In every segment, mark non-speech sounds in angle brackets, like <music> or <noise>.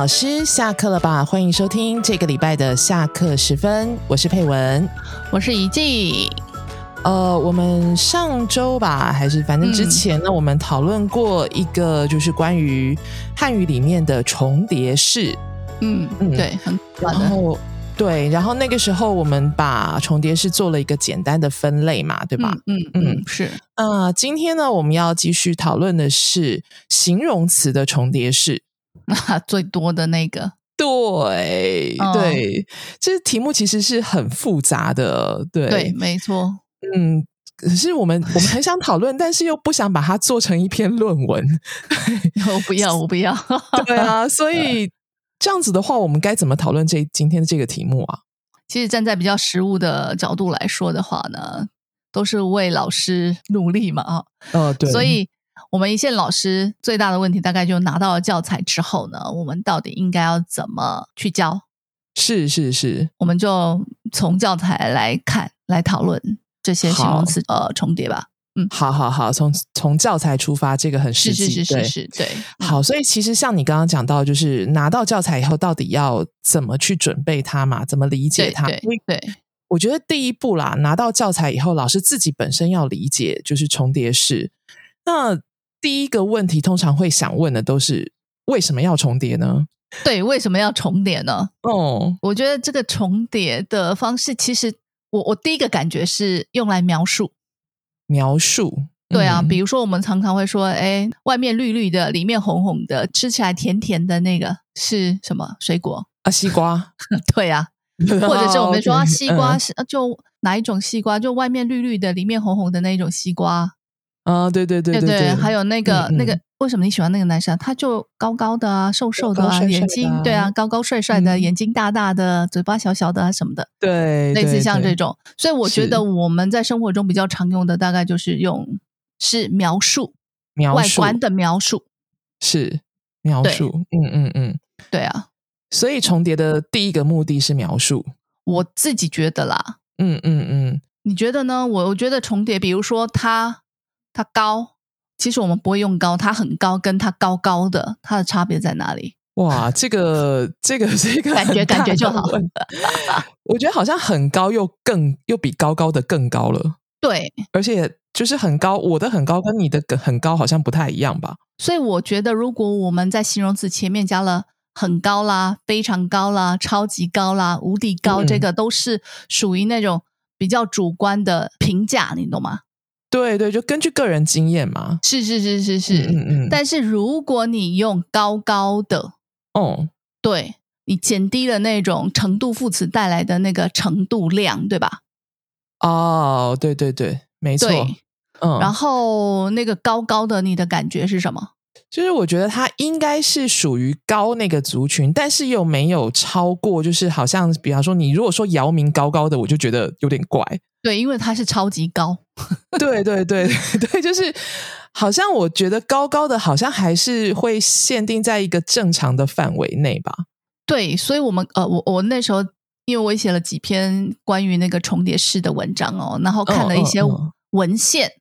老师下课了吧？欢迎收听这个礼拜的下课时分，我是佩文，我是怡静。呃，我们上周吧，还是反正之前呢，我们讨论过一个，就是关于汉语里面的重叠式。嗯嗯，对，很然后对，然后那个时候我们把重叠式做了一个简单的分类嘛，对吧？嗯嗯，是。啊，今天呢，我们要继续讨论的是形容词的重叠式。<laughs> 最多的那个，对对，这题目其实是很复杂的，对对，没错，嗯，可是我们我们很想讨论，但是又不想把它做成一篇论文，<laughs> 我不要，我不要，对啊，所以这样子的话，我们该怎么讨论这今天的这个题目啊？其实站在比较实务的角度来说的话呢，都是为老师努力嘛，啊，呃，对，所以。我们一线老师最大的问题，大概就拿到了教材之后呢，我们到底应该要怎么去教？是是是，我们就从教材来看，来讨论这些形容词呃重叠吧。嗯，好好好，从从教材出发，这个很实际，是是是是，对。好，所以其实像你刚刚讲到，就是拿到教材以后，到底要怎么去准备它嘛？怎么理解它？对，我觉得第一步啦，拿到教材以后，老师自己本身要理解，就是重叠式。那第一个问题通常会想问的都是为什么要重叠呢？对，为什么要重叠呢？哦，我觉得这个重叠的方式，其实我我第一个感觉是用来描述，描述。对啊，比如说我们常常会说，哎，外面绿绿的，里面红红的，吃起来甜甜的那个是什么水果啊？西瓜。<laughs> 对啊，或者是我们说 <laughs> 西瓜是就哪一种西瓜？就外面绿绿的，里面红红的那一种西瓜。啊，对对对对对，还有那个那个，为什么你喜欢那个男生？他就高高的啊，瘦瘦的啊，眼睛对啊，高高帅帅的，眼睛大大的，嘴巴小小的啊什么的，对，类似像这种。所以我觉得我们在生活中比较常用的，大概就是用是描述，外观的描述，是描述，嗯嗯嗯，对啊。所以重叠的第一个目的是描述，我自己觉得啦，嗯嗯嗯，你觉得呢？我我觉得重叠，比如说他。它高，其实我们不会用高，它很高，跟它高高的，它的差别在哪里？<laughs> 哇，这个这个是一个感觉感觉就好。<laughs> 我觉得好像很高又更又比高高的更高了。对，而且就是很高，我的很高跟你的很高好像不太一样吧？所以我觉得，如果我们在形容词前面加了很高啦、非常高啦、超级高啦、无敌高，这个都是属于那种比较主观的评价，你懂吗？对对，就根据个人经验嘛。是是是是是，嗯嗯。但是如果你用高高的，哦，对你减低了那种程度副词带来的那个程度量，对吧？哦，对对对，没错。嗯。然后那个高高的，你的感觉是什么？就是我觉得它应该是属于高那个族群，但是又没有超过，就是好像比方说，你如果说姚明高高的，我就觉得有点怪。对，因为它是超级高。<laughs> 对对对 <laughs> 对，就是好像我觉得高高的，好像还是会限定在一个正常的范围内吧。对，所以我们呃，我我那时候因为我写了几篇关于那个重叠式的文章哦，然后看了一些文献。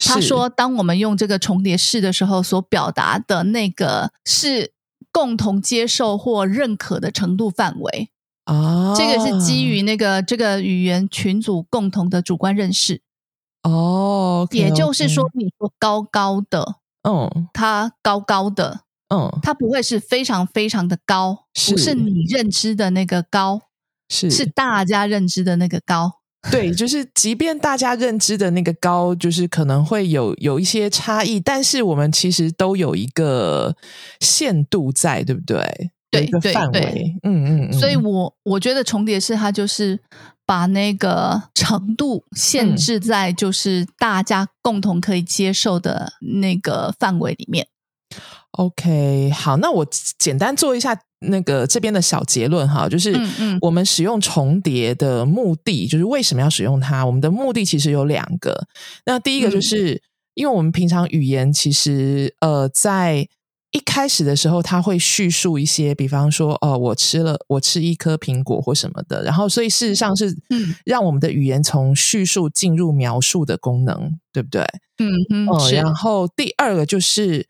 他说：“当我们用这个重叠式的时候，所表达的那个是共同接受或认可的程度范围啊，这个是基于那个这个语言群组共同的主观认识哦。也就是说，你说高高的，嗯，它高高的，嗯，它不会是非常非常的高，不是你认知的那个高，是是大家认知的那个高。”对，就是即便大家认知的那个高，就是可能会有有一些差异，但是我们其实都有一个限度在，对不对？对，对对，嗯。嗯嗯。所以我我觉得重叠是它就是把那个程度限制在就是大家共同可以接受的那个范围里面。OK，好，那我简单做一下那个这边的小结论哈，就是我们使用重叠的目的，就是为什么要使用它？我们的目的其实有两个。那第一个就是，因为我们平常语言其实呃，在一开始的时候，他会叙述一些，比方说，哦，我吃了，我吃一颗苹果或什么的，然后所以事实上是让我们的语言从叙述进入描述的功能，对不对？嗯嗯。然后第二个就是。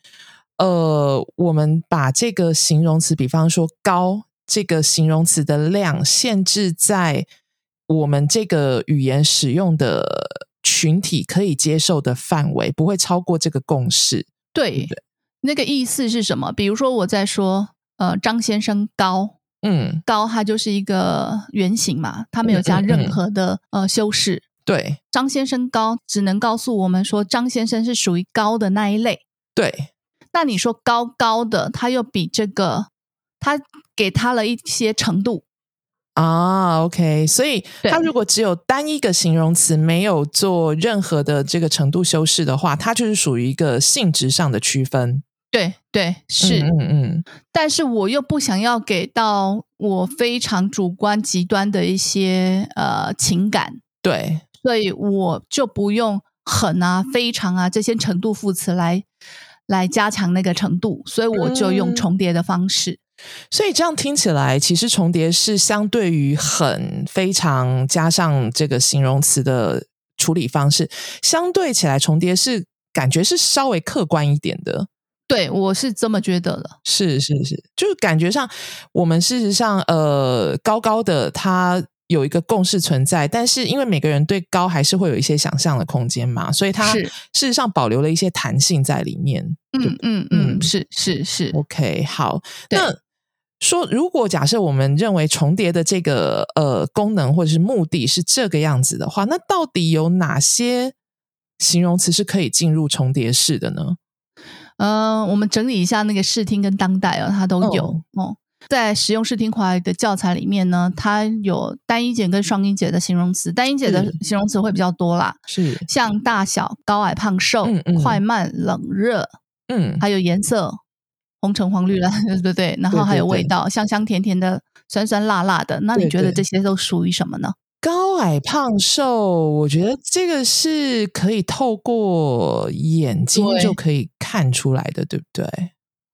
呃，我们把这个形容词，比方说高这个形容词的量限制在我们这个语言使用的群体可以接受的范围，不会超过这个共识。对对，那个意思是什么？比如说我在说，呃，张先生高，嗯，高，它就是一个原型嘛，它没有加任何的呃修饰。对，张先生高，只能告诉我们说张先生是属于高的那一类。对，那你说高高的，他又比这个，他给他了一些程度啊。OK，所以他如果只有单一个形容词，没有做任何的这个程度修饰的话，它就是属于一个性质上的区分。对对是，嗯嗯，但是我又不想要给到我非常主观极端的一些呃情感，对，所以我就不用很啊、非常啊这些程度副词来来加强那个程度，所以我就用重叠的方式。所以这样听起来，其实重叠是相对于很非常加上这个形容词的处理方式，相对起来重叠是感觉是稍微客观一点的。对，我是这么觉得的。是是是，就是感觉上，我们事实上，呃，高高的它有一个共识存在，但是因为每个人对高还是会有一些想象的空间嘛，所以它事实上保留了一些弹性在里面。嗯嗯嗯，是是是。OK，好。那说，如果假设我们认为重叠的这个呃功能或者是目的是这个样子的话，那到底有哪些形容词是可以进入重叠式的呢？嗯，我们整理一下那个视听跟当代哦，它都有哦。在实用视听华的教材里面呢，它有单音节跟双音节的形容词，单音节的形容词会比较多啦，是像大小、高矮、胖瘦、快慢、冷热，嗯，还有颜色，红橙黄绿蓝，<laughs> 对不对？然后还有味道，香香甜甜的、酸酸辣辣的。那你觉得这些都属于什么呢？高矮胖瘦，我觉得这个是可以透过眼睛就可以看出来的，对不对？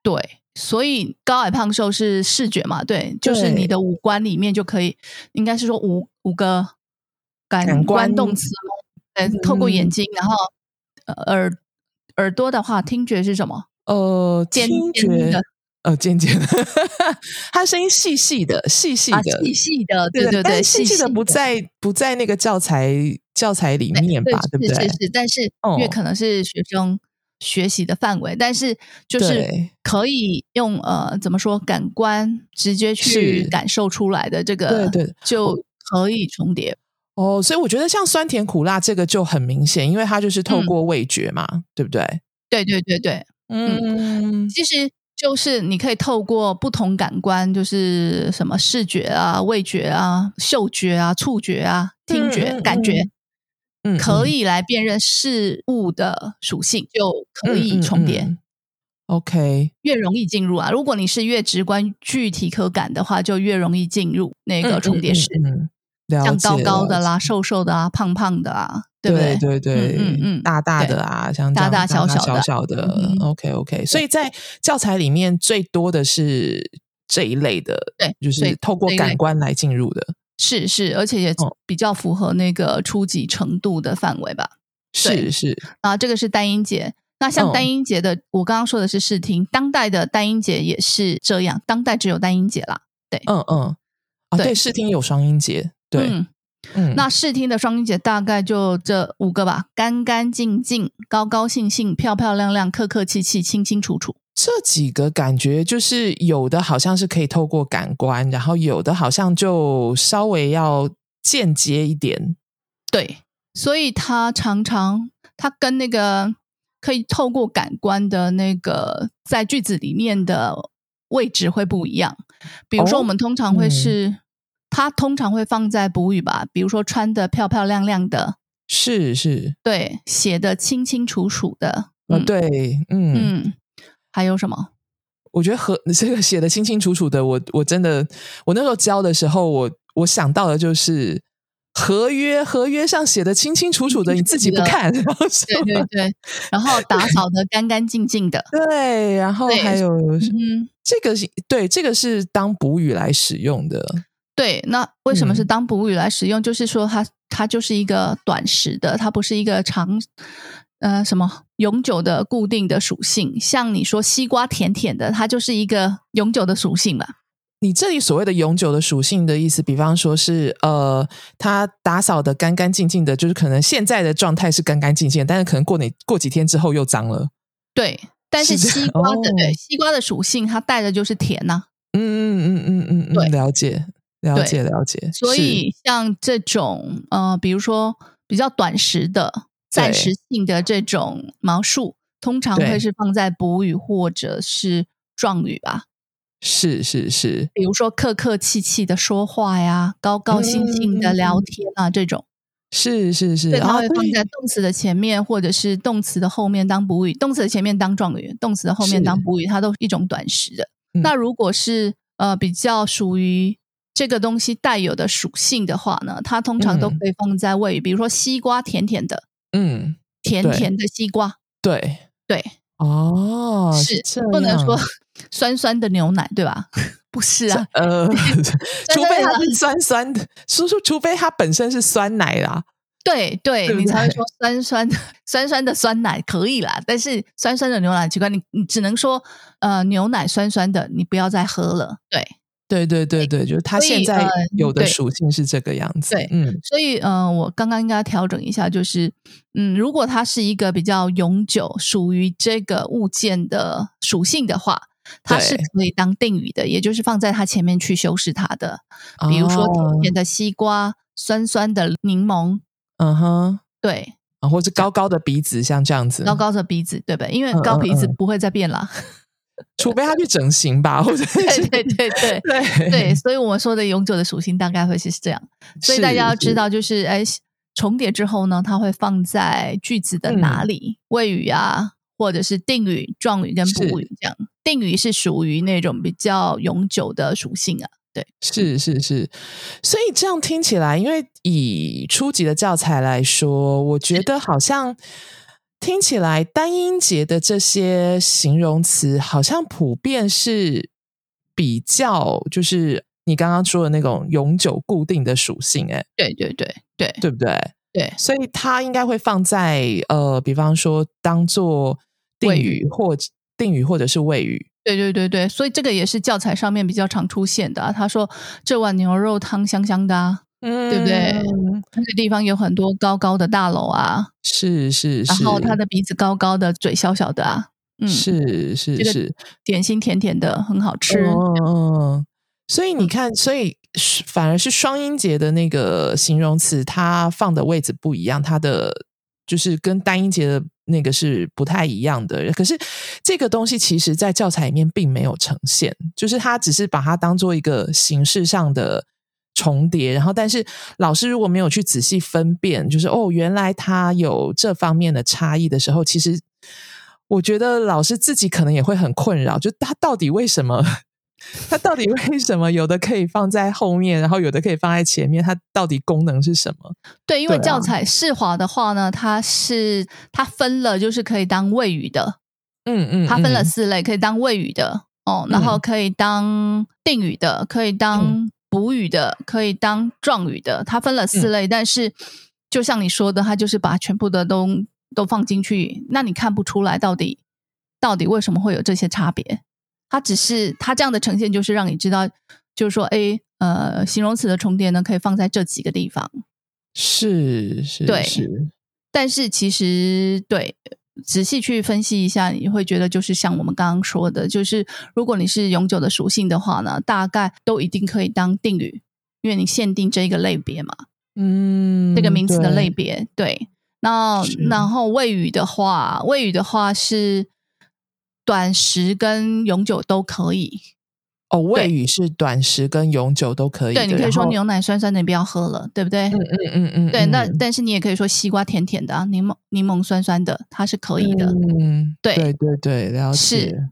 对，所以高矮胖瘦是视觉嘛？对，就是你的五官里面就可以，应该是说五五个感官动词，对，透过眼睛，然后耳耳朵的话，听觉是什么？呃，听觉。呃，尖尖的，<laughs> 他声音细细的，细细的，细细的，对对对，细细的不在不在那个教材教材里面吧？对不对？是是，但是因为可能是学生学习的范围，但是就是可以用呃怎么说感官直接去感受出来的这个，对对，就可以重叠哦。所以我觉得像酸甜苦辣这个就很明显，因为它就是透过味觉嘛，对不对？对对对对，嗯，其实。就是你可以透过不同感官，就是什么视觉啊、味觉啊、嗅觉啊、触觉啊、听觉、感觉，嗯，可以来辨认事物的属性，就可以重叠。OK，越容易进入啊！如果你是越直观、具体可感的话，就越容易进入那个重叠式。像高高的啦、瘦瘦的啊、胖胖的啊，对不对？对对，嗯嗯，大大的啊，像大大小小小小的，OK OK。所以在教材里面最多的是这一类的，对，就是透过感官来进入的，是是，而且也比较符合那个初级程度的范围吧。是是啊，这个是单音节。那像单音节的，我刚刚说的是视听，当代的单音节也是这样，当代只有单音节啦。对，嗯嗯，啊，对，视听有双音节。对，嗯，那试听的双音节大概就这五个吧：干干净净、高高兴兴、漂漂亮亮、客客气气、清清楚楚。这几个感觉就是有的好像是可以透过感官，然后有的好像就稍微要间接一点。对，所以它常常它跟那个可以透过感官的那个在句子里面的位置会不一样。比如说，我们通常会是。它通常会放在补语吧，比如说穿的漂漂亮亮的，是是，对，写的清清楚楚的，嗯，对，嗯。嗯，还有什么？我觉得和 <laughs> 这个写的清清楚楚的，我我真的，我那时候教的时候，我我想到的就是合约，合约上写的清清楚楚的，<laughs> 你自己不看，<laughs> 对对对，然后打扫的干干净净的，对，然后还有，嗯，这个是对，这个是当补语来使用的。对，那为什么是当补语来使用？就是说，它它就是一个短时的，它不是一个长呃什么永久的固定的属性，像你说西瓜甜甜的，它就是一个永久的属性嘛。你这里所谓的永久的属性的意思，比方说是呃，它打扫的干干净净的，就是可能现在的状态是干干净净，但是可能过你过几天之后又脏了。对，但是西瓜的对西瓜的属性，它带的就是甜呐。嗯嗯嗯嗯嗯嗯，了解了解了解。所以像这种呃，比如说比较短时的、暂时性的这种描述，通常会是放在补语或者是状语吧。是是是，比如说客客气气的说话呀，高高兴兴的聊天啊，这种。是是是，它会放。在动词的前面，或者是动词的后面当补语，动词的前面当状语，动词的后面当补语，它都是一种短时的。那如果是呃比较属于这个东西带有的属性的话呢，它通常都可以放在谓语，比如说西瓜甜甜的，嗯，甜甜的西瓜，对对，哦，是不能说。<laughs> 酸酸的牛奶，对吧？<laughs> 不是啊，呃，<laughs> 除非它是酸酸的，叔叔，除非它本身是酸奶啦。对对，你才会说酸酸的酸酸的酸奶可以啦。但是酸酸的牛奶奇怪，你你只能说呃牛奶酸酸的，你不要再喝了。对对对对对，就是它现在有的属性是这个样子。对，嗯，所以呃，我刚刚应该调整一下，就是嗯，如果它是一个比较永久属于这个物件的属性的话。它是可以当定语的，也就是放在它前面去修饰它的，比如说甜甜的西瓜、酸酸的柠檬，嗯哼，对，啊，或者高高的鼻子，像这样子，高高的鼻子，对不对？因为高鼻子不会再变了，<laughs> 除非他去整形吧，<laughs> 或者对对对对 <laughs> 对对，所以我们说的永久的属性大概会是这样，所以大家要知道，就是哎，重叠之后呢，它会放在句子的哪里？谓语啊。或者是定语、状语跟补语这样，定语是属于那种比较永久的属性啊。对，是是是，所以这样听起来，因为以初级的教材来说，我觉得好像听起来单音节的这些形容词，好像普遍是比较就是你刚刚说的那种永久固定的属性。哎，对对对对，对不对？对，所以它应该会放在呃，比方说当做定语或定语或者是谓语。对对对对，所以这个也是教材上面比较常出现的。他说这碗牛肉汤香香的，嗯，对不对？那个地方有很多高高的大楼啊，是是，然后他的鼻子高高的，嘴小小的啊，嗯，是是是，点心甜甜的，很好吃。嗯，所以你看，所以。反而是双音节的那个形容词，它放的位置不一样，它的就是跟单音节的那个是不太一样的。可是这个东西其实，在教材里面并没有呈现，就是它只是把它当做一个形式上的重叠。然后，但是老师如果没有去仔细分辨，就是哦，原来他有这方面的差异的时候，其实我觉得老师自己可能也会很困扰，就他到底为什么？<laughs> 他到底为什么有的可以放在后面，然后有的可以放在前面？它到底功能是什么？对，因为教材释华的话呢，它是它分了，就是可以当谓语的，嗯嗯，它分了四类，可以当谓语的哦，然后可以当定语的，可以当补语的，可以当状语的，它分了四类。但是就像你说的，它就是把全部的都都放进去，那你看不出来到底到底为什么会有这些差别？它只是它这样的呈现，就是让你知道，就是说，哎，呃，形容词的重叠呢，可以放在这几个地方。是是，对是。但是其实，对，仔细去分析一下，你会觉得，就是像我们刚刚说的，就是如果你是永久的属性的话呢，大概都一定可以当定语，因为你限定这一个类别嘛。嗯，这个名词的类别。对。那然后谓语的话，谓语的话是。短时跟永久都可以哦，谓语是短时跟永久都可以。对，你可以说牛奶酸酸的，你不要喝了，对不对？嗯嗯嗯嗯。对，那但是你也可以说西瓜甜甜的，柠檬柠檬酸酸的，它是可以的。嗯，对对对对，了解。是。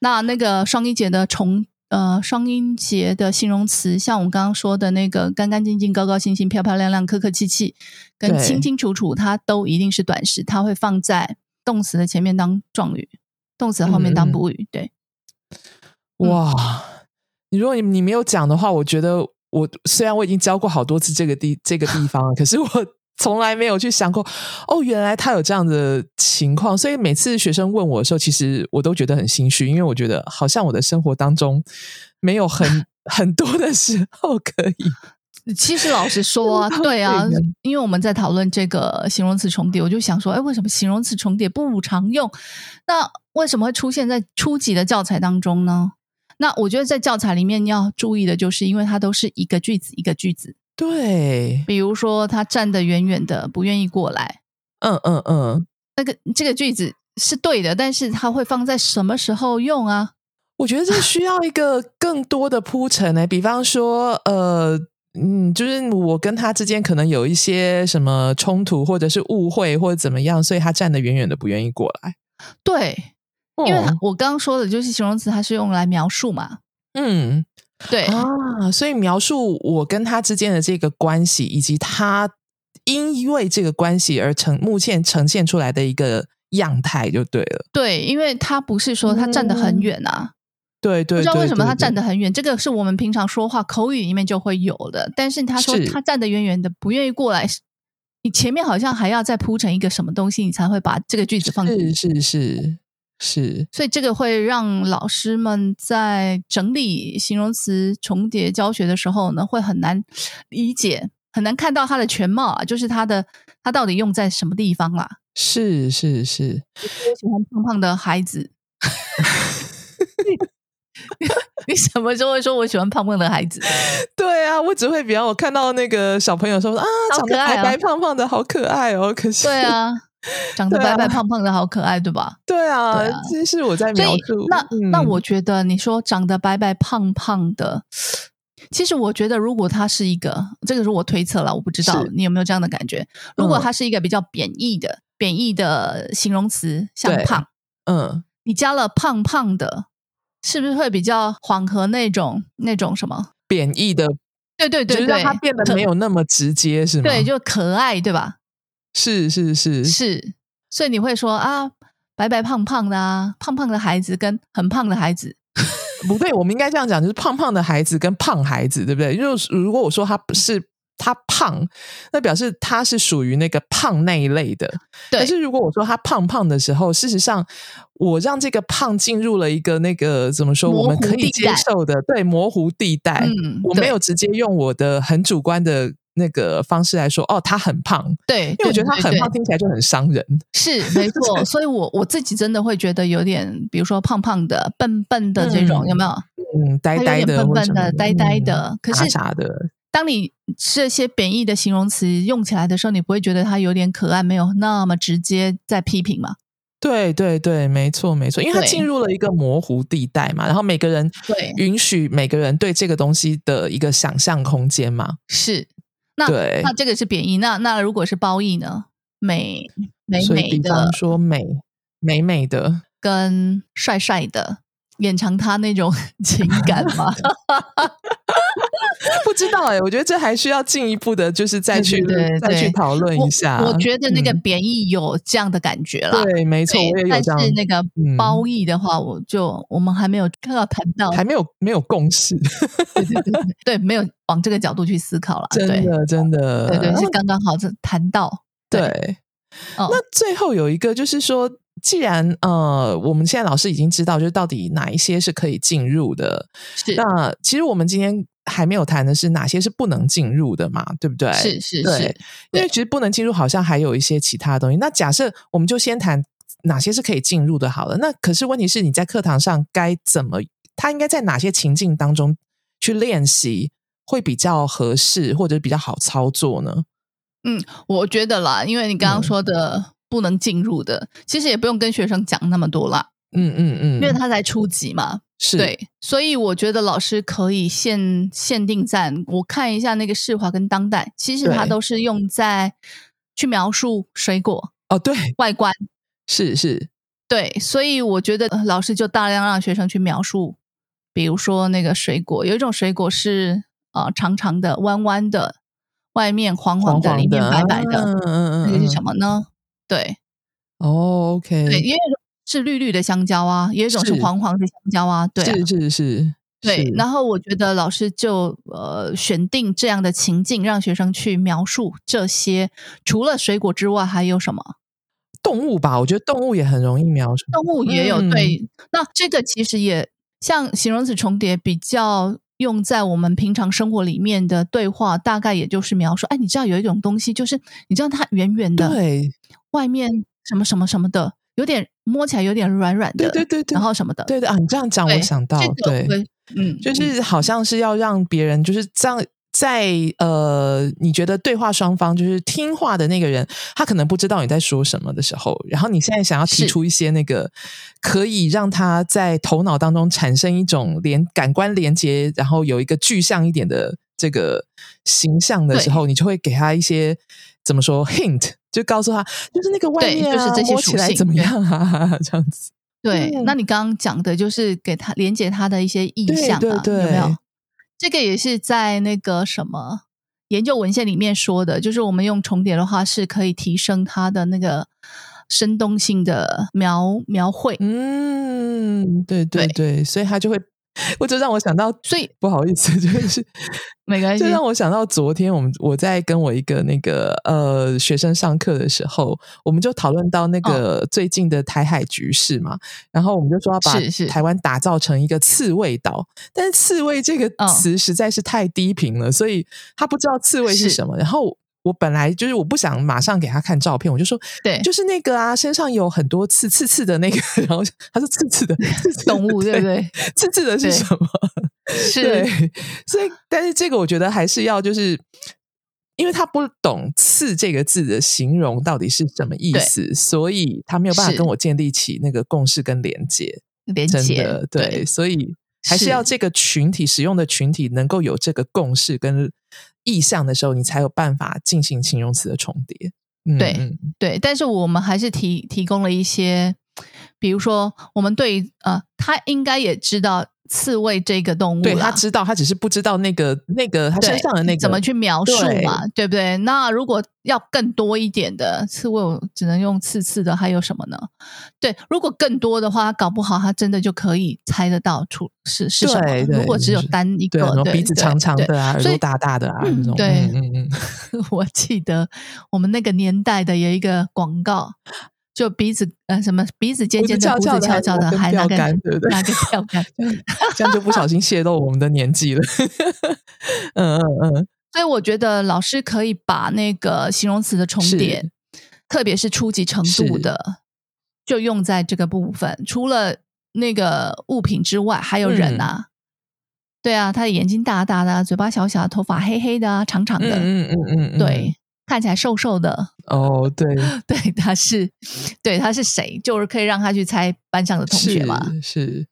那那个双音节的重呃双音节的形容词，像我们刚刚说的那个干干净净、高高兴兴、漂漂亮亮、客客气气，跟清清楚楚，它都一定是短时，它会放在动词的前面当状语。动词后面当补语，对。哇，你如果你你没有讲的话，我觉得我虽然我已经教过好多次这个地这个地方了，可是我 <laughs> 从来没有去想过，哦，原来他有这样的情况。所以每次学生问我的时候，其实我都觉得很心虚，因为我觉得好像我的生活当中没有很 <laughs> 很多的时候可以。<laughs> 其实老实说，对啊，因为我们在讨论这个形容词重叠，我就想说，哎，为什么形容词重叠不常用？那为什么会出现在初级的教材当中呢？那我觉得在教材里面要注意的就是，因为它都是一个句子一个句子。对，比如说他站得远远的，不愿意过来。嗯嗯嗯，那个这个句子是对的，但是它会放在什么时候用啊？<laughs> 我觉得这需要一个更多的铺陈呢。比方说，呃。嗯，就是我跟他之间可能有一些什么冲突，或者是误会，或者怎么样，所以他站得远远的，不愿意过来。对，因为我刚刚说的就是形容词，它是用来描述嘛。嗯，对啊，所以描述我跟他之间的这个关系，以及他因为这个关系而呈目前呈现出来的一个样态，就对了。对，因为他不是说他站得很远啊。对对，不知道为什么他站得很远，这个是我们平常说话口语里面就会有的。但是他说他站得远远的，不愿意过来，你前面好像还要再铺成一个什么东西，你才会把这个句子放进去。是是是是，所以这个会让老师们在整理形容词重叠教学的时候呢，会很难理解，很难看到它的全貌啊，就是它的它到底用在什么地方啦？是是是，我喜欢胖胖的孩子。<laughs> 你什么时候会说我喜欢胖胖的孩子？对啊，我只会比较我看到那个小朋友说啊，长得白白胖胖的好可爱哦。可是对啊，<laughs> 长得白白胖胖的好可爱，对吧？对啊，这是我在描述。那那我觉得你说长得白白胖胖的，其实我觉得如果他是一个，这个是我推测了，我不知道你有没有这样的感觉。如果他是一个比较贬义的贬义的形容词，像胖，嗯，你加了胖胖的。是不是会比较缓和那种那种什么贬义的？对对对，让它变得没有那么直接，是吗？对，就可爱，对吧？是是是是，所以你会说啊，白白胖胖的啊，胖胖的孩子跟很胖的孩子，<laughs> 不对，我们应该这样讲，就是胖胖的孩子跟胖孩子，对不对？就如果我说他不是。他胖，那表示他是属于那个胖那一类的。可是如果我说他胖胖的时候，事实上我让这个胖进入了一个那个怎么说，我们可以接受的对模糊地带。嗯，我没有直接用我的很主观的那个方式来说，哦，他很胖。对，因为我觉得他很胖听起来就很伤人。是没错，所以我我自己真的会觉得有点，比如说胖胖的、笨笨的这种，有没有？嗯，呆呆的、笨笨的、呆呆的，可是啥的。当你这些贬义的形容词用起来的时候，你不会觉得他有点可爱，没有那么直接在批评吗？对对对，没错没错，因为它进入了一个模糊地带嘛，然后每个人对允许每个人对这个东西的一个想象空间嘛。是，那那这个是贬义，那那如果是褒义呢？美美美的，说美美美的，跟帅帅的。延长他那种 <laughs> 情感吗？<laughs> 不知道哎，我觉得这还需要进一步的，就是再去再去讨论一下。我觉得那个贬义有这样的感觉了，对，没错，我也有这样。但是那个褒义的话，我就我们还没有看到谈到，还没有没有共识，对对对对，没有往这个角度去思考了。真 <laughs> 的真的，对对，是刚刚好是谈到对。那最后有一个就是说。既然呃，我们现在老师已经知道，就是到底哪一些是可以进入的，是那其实我们今天还没有谈的是哪些是不能进入的嘛，对不对？是是是，因为其实不能进入，好像还有一些其他东西。那假设我们就先谈哪些是可以进入的，好了。那可是问题是你在课堂上该怎么，他应该在哪些情境当中去练习会比较合适，或者比较好操作呢？嗯，我觉得啦，因为你刚刚说的。不能进入的，其实也不用跟学生讲那么多啦。嗯嗯嗯，因为他才初级嘛，是。对，所以我觉得老师可以限限定在，我看一下那个世华跟当代，其实它都是用在去描述水果哦，对，外观。是是，对，所以我觉得老师就大量让学生去描述，比如说那个水果，有一种水果是啊长长的、弯弯的，外面黄黄的，里面白白的，嗯嗯嗯，那个是什么呢？对，哦，OK，对，因为是绿绿的香蕉啊，也有一种是黄黄的香蕉啊，对，是是是，对，然后我觉得老师就呃选定这样的情境，让学生去描述这些。除了水果之外，还有什么动物吧？我觉得动物也很容易描述。动物也有对，那这个其实也像形容词重叠，比较用在我们平常生活里面的对话，大概也就是描述。哎，你知道有一种东西，就是你知道它圆圆的，对，外面什么什么什么的，有点摸起来有点软软的，对对对对，然后什么的，对的啊。你这样讲，我想到对。嗯，就是好像是要让别人就是这样，在呃，你觉得对话双方就是听话的那个人，他可能不知道你在说什么的时候，然后你现在想要提出一些那个可以让他在头脑当中产生一种连感官连接，然后有一个具象一点的这个形象的时候，你就会给他一些怎么说 hint，就告诉他就是那个外面啊，摸起来怎么样啊，<laughs> 这样子。对，那你刚刚讲的就是给他连接他的一些意象啊，有没有？这个也是在那个什么研究文献里面说的，就是我们用重叠的话是可以提升他的那个生动性的描描绘。嗯，对对对，所以他就会。<laughs> 我就让我想到，所以不好意思，就是 <laughs> 没关系。就让我想到昨天我们我在跟我一个那个呃学生上课的时候，我们就讨论到那个最近的台海局势嘛，然后我们就说要把台湾打造成一个刺猬岛，但是刺猬这个词实在是太低频了，所以他不知道刺猬是什么，然后。我本来就是我不想马上给他看照片，我就说，对，就是那个啊，身上有很多刺刺刺的那个，<laughs> 然后他说 <laughs> 刺刺的动物，对不对？刺刺的是什么？<laughs> 是，所以，但是这个我觉得还是要，就是因为他不懂“刺”这个字的形容到底是什么意思，所以他没有办法跟我建立起那个共识跟连接，连接，对，所以还是要这个群体使用的群体能够有这个共识跟。意象的时候，你才有办法进行形容词的重叠。对对，但是我们还是提提供了一些，比如说，我们对呃，他应该也知道。刺猬这个动物，对他知道，他只是不知道那个那个他身上的那个怎么去描述嘛，对不对？那如果要更多一点的刺猬，我只能用刺刺的，还有什么呢？对，如果更多的话，搞不好他真的就可以猜得到出是是什么。如果只有单一个，对鼻子长长的啊，耳朵大大的啊，那种。对，<laughs> 我记得我们那个年代的有一个广告。就鼻子呃什么鼻子尖尖的，胡子翘翘的，还拿个拿个钓竿，这样就不小心泄露我们的年纪了。<laughs> 嗯嗯嗯，所以我觉得老师可以把那个形容词的重叠，特别是初级程度的，就用在这个部分。除了那个物品之外，还有人啊，对啊，他的眼睛大大的，嘴巴小小的，头发黑黑的，长长的，嗯嗯嗯，对。看起来瘦瘦的哦，对 <laughs> 对，他是对他是谁？就是可以让他去猜班上的同学嘛？是，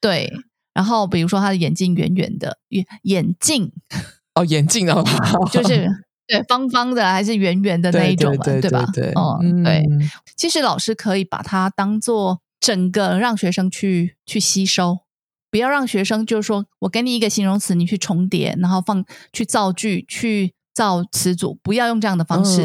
对。然后比如说他的眼镜圆圆的，眼眼镜哦，眼镜哦，<laughs> 就是对方方的还是圆圆的那一种嘛？对吧？对，哦，对。其实老师可以把它当做整个让学生去去吸收，不要让学生就是说我给你一个形容词，你去重叠，然后放去造句去。造词组不要用这样的方式，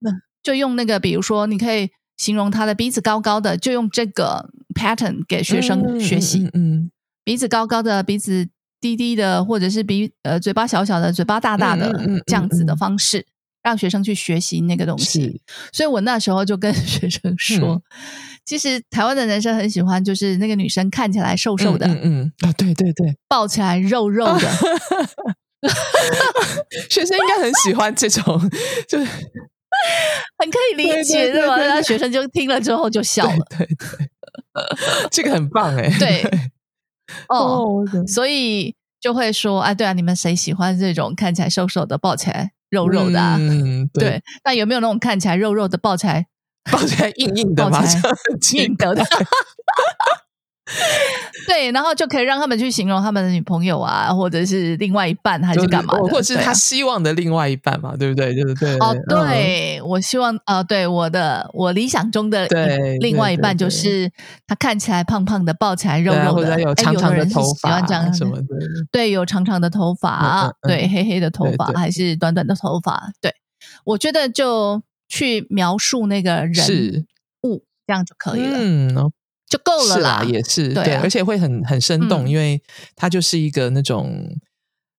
那就用那个，比如说，你可以形容他的鼻子高高的，就用这个 pattern 给学生学习。嗯，鼻子高高的，鼻子低低的，或者是鼻呃嘴巴小小的，嘴巴大大的，这样子的方式，让学生去学习那个东西。所以我那时候就跟 <laughs> 学生说，其实台湾的男生很喜欢，就是那个女生看起来瘦瘦的，嗯。啊，对对对，抱起来肉肉的。<laughs> <laughs> 学生应该很喜欢这种，<laughs> 就是 <laughs> 很可以理解，对吧？那学生就听了之后就笑了，对对，这个很棒哎，对，哦，所以就会说，哎，对啊，你们谁喜欢这种看起来瘦瘦的、抱起来肉肉的？嗯，对。那有没有那种看起来肉肉的、抱起来抱起来硬硬的、抱起来硬的？<laughs> 对，然后就可以让他们去形容他们的女朋友啊，或者是另外一半，还是干嘛的，或者是他希望的另外一半嘛，对不对？就是对哦，对我希望呃，对我的我理想中的另外一半就是他看起来胖胖的，抱起来肉肉的，有长长的头发，这样什么的，对，有长长的头发，对，黑黑的头发还是短短的头发，对，我觉得就去描述那个人物，这样就可以了。嗯。就够了啦，也是对，而且会很很生动，因为它就是一个那种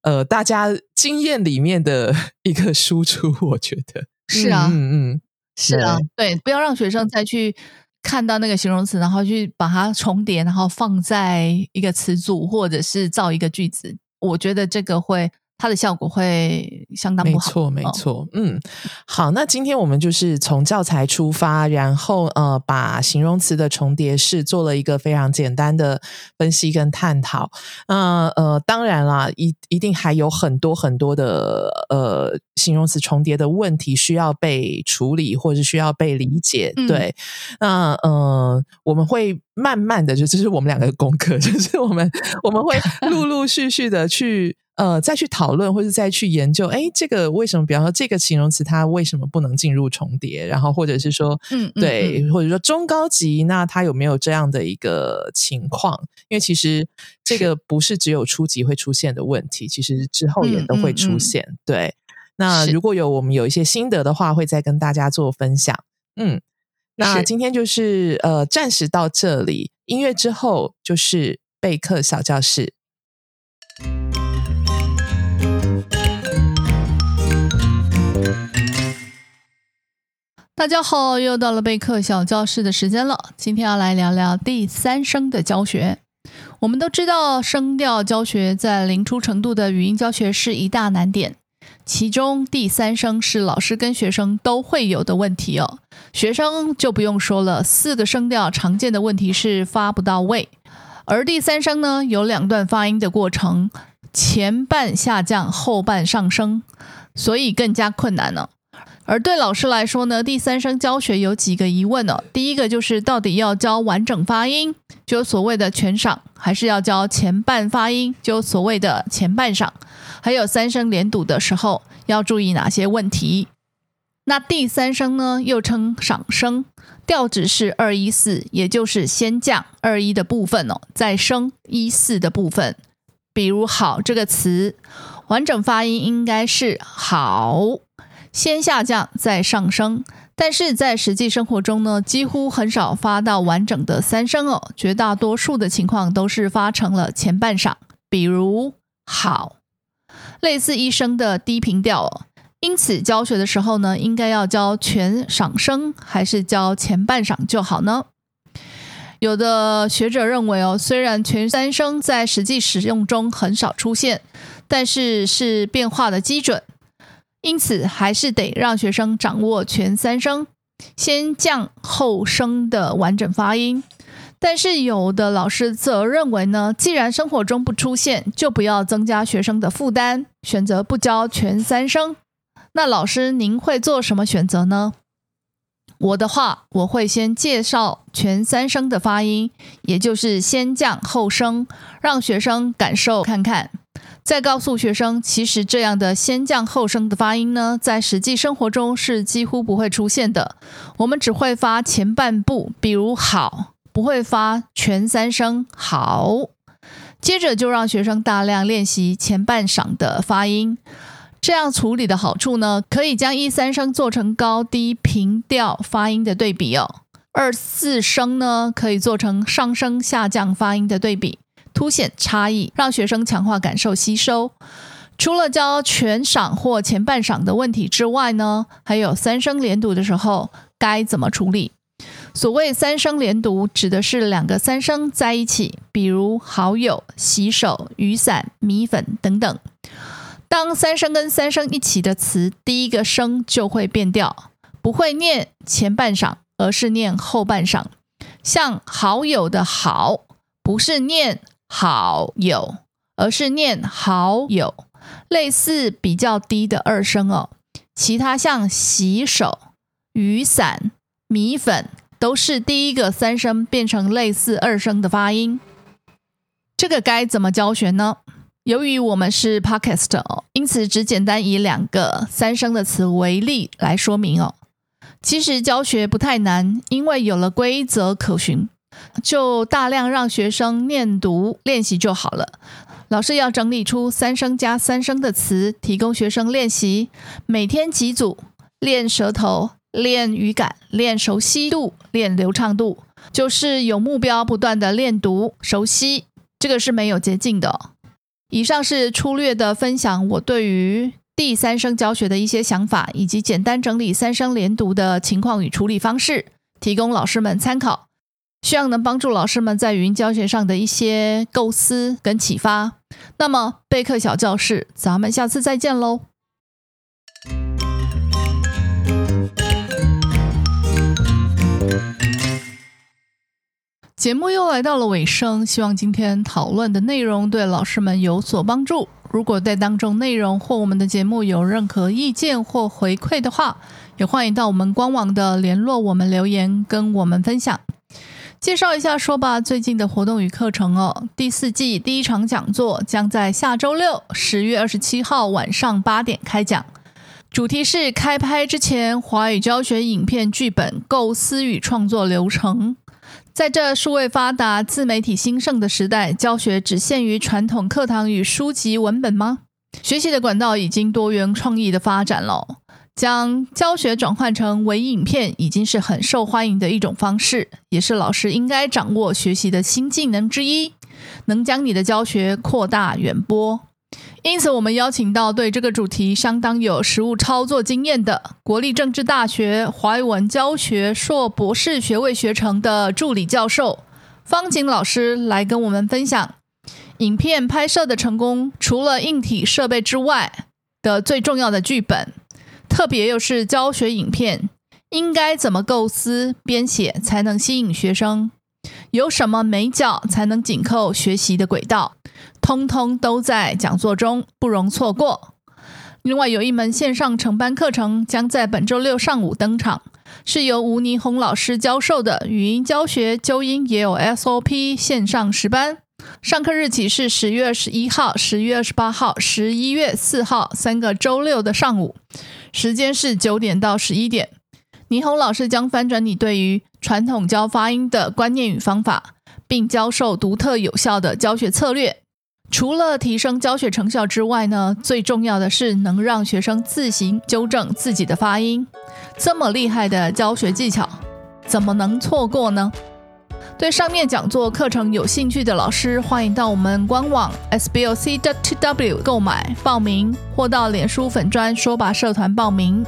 呃大家经验里面的 <laughs> 一个输出，我觉得 <laughs> 是啊，嗯嗯，是啊，对，不要让学生再去看到那个形容词，然后去把它重叠，然后放在一个词组或者是造一个句子，我觉得这个会。它的效果会相当不好。没错，没错。嗯，好，那今天我们就是从教材出发，然后呃，把形容词的重叠式做了一个非常简单的分析跟探讨。那呃，当然啦，一一定还有很多很多的呃形容词重叠的问题需要被处理，或者需要被理解。对，那呃，我们会慢慢的，就这是我们两个功课，就是我们我们会陆陆续续的去。呃，再去讨论或者再去研究，哎，这个为什么？比方说，这个形容词它为什么不能进入重叠？然后或者是说，嗯，对，或者说中高级，那它有没有这样的一个情况？因为其实这个不是只有初级会出现的问题，其实之后也都会出现。对，那如果有我们有一些心得的话，会再跟大家做分享。嗯，那今天就是呃，暂时到这里，音乐之后就是备课小教室。大家好，又到了备课小教室的时间了。今天要来聊聊第三声的教学。我们都知道，声调教学在零初程度的语音教学是一大难点，其中第三声是老师跟学生都会有的问题哦。学生就不用说了，四个声调常见的问题是发不到位，而第三声呢，有两段发音的过程，前半下降，后半上升，所以更加困难了。而对老师来说呢，第三声教学有几个疑问哦。第一个就是到底要教完整发音，就所谓的全赏，还是要教前半发音，就所谓的前半赏？还有三声连读的时候要注意哪些问题？那第三声呢，又称赏声，调子是二一四，也就是先降二一的部分哦，再升一四的部分。比如“好”这个词，完整发音应该是“好”。先下降再上升，但是在实际生活中呢，几乎很少发到完整的三声哦，绝大多数的情况都是发成了前半晌，比如好，类似一声的低频调哦。因此教学的时候呢，应该要教全赏声还是教前半晌就好呢？有的学者认为哦，虽然全三声在实际使用中很少出现，但是是变化的基准。因此，还是得让学生掌握全三声，先降后升的完整发音。但是，有的老师则认为呢，既然生活中不出现，就不要增加学生的负担，选择不教全三声。那老师，您会做什么选择呢？我的话，我会先介绍全三声的发音，也就是先降后升，让学生感受看看。再告诉学生，其实这样的先降后升的发音呢，在实际生活中是几乎不会出现的。我们只会发前半部，比如“好”，不会发全三声“好”。接着就让学生大量练习前半嗓的发音。这样处理的好处呢，可以将一三声做成高低平调发音的对比哦。二四声呢，可以做成上升下降发音的对比。凸显差异，让学生强化感受吸收。除了教全赏或前半赏的问题之外呢，还有三声连读的时候该怎么处理？所谓三声连读，指的是两个三声在一起，比如好友、洗手、雨伞、米粉等等。当三声跟三声一起的词，第一个声就会变调，不会念前半赏，而是念后半赏。像好友的好，不是念。好友，而是念好友，类似比较低的二声哦。其他像洗手、雨伞、米粉，都是第一个三声变成类似二声的发音。这个该怎么教学呢？由于我们是 podcast 哦，因此只简单以两个三声的词为例来说明哦。其实教学不太难，因为有了规则可循。就大量让学生念读练习就好了。老师要整理出三声加三声的词，提供学生练习。每天几组，练舌头，练语感，练熟悉度，练流畅度。就是有目标，不断的练读、熟悉，这个是没有捷径的。以上是粗略的分享我对于第三声教学的一些想法，以及简单整理三声连读的情况与处理方式，提供老师们参考，希望能帮助老师们在语音教学上的一些构思跟启发。那么备课小教室，咱们下次再见喽。节目又来到了尾声，希望今天讨论的内容对老师们有所帮助。如果对当中内容或我们的节目有任何意见或回馈的话，也欢迎到我们官网的联络我们留言跟我们分享。介绍一下说吧，最近的活动与课程哦。第四季第一场讲座将在下周六十月二十七号晚上八点开讲，主题是开拍之前华语教学影片剧本构思与创作流程。在这数位发达、自媒体兴盛的时代，教学只限于传统课堂与书籍文本吗？学习的管道已经多元创意的发展了，将教学转换成微影片，已经是很受欢迎的一种方式，也是老师应该掌握学习的新技能之一，能将你的教学扩大远播。因此，我们邀请到对这个主题相当有实务操作经验的国立政治大学华语文教学硕博士学位学程的助理教授方景老师来跟我们分享影片拍摄的成功，除了硬体设备之外的最重要的剧本，特别又是教学影片，应该怎么构思编写才能吸引学生？有什么美角才能紧扣学习的轨道？通通都在讲座中，不容错过。另外，有一门线上成班课程将在本周六上午登场，是由吴霓虹老师教授的语音教学纠音也有 SOP 线上实班。上课日期是十月二十一号、十月二十八号、十一月四号三个周六的上午，时间是九点到十一点。霓虹老师将翻转你对于传统教发音的观念与方法，并教授独特有效的教学策略。除了提升教学成效之外呢，最重要的是能让学生自行纠正自己的发音。这么厉害的教学技巧，怎么能错过呢？对上面讲座课程有兴趣的老师，欢迎到我们官网 sboc.tw 购买报名，或到脸书粉专说吧社团报名。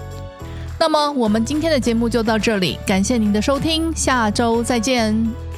那么，我们今天的节目就到这里，感谢您的收听，下周再见。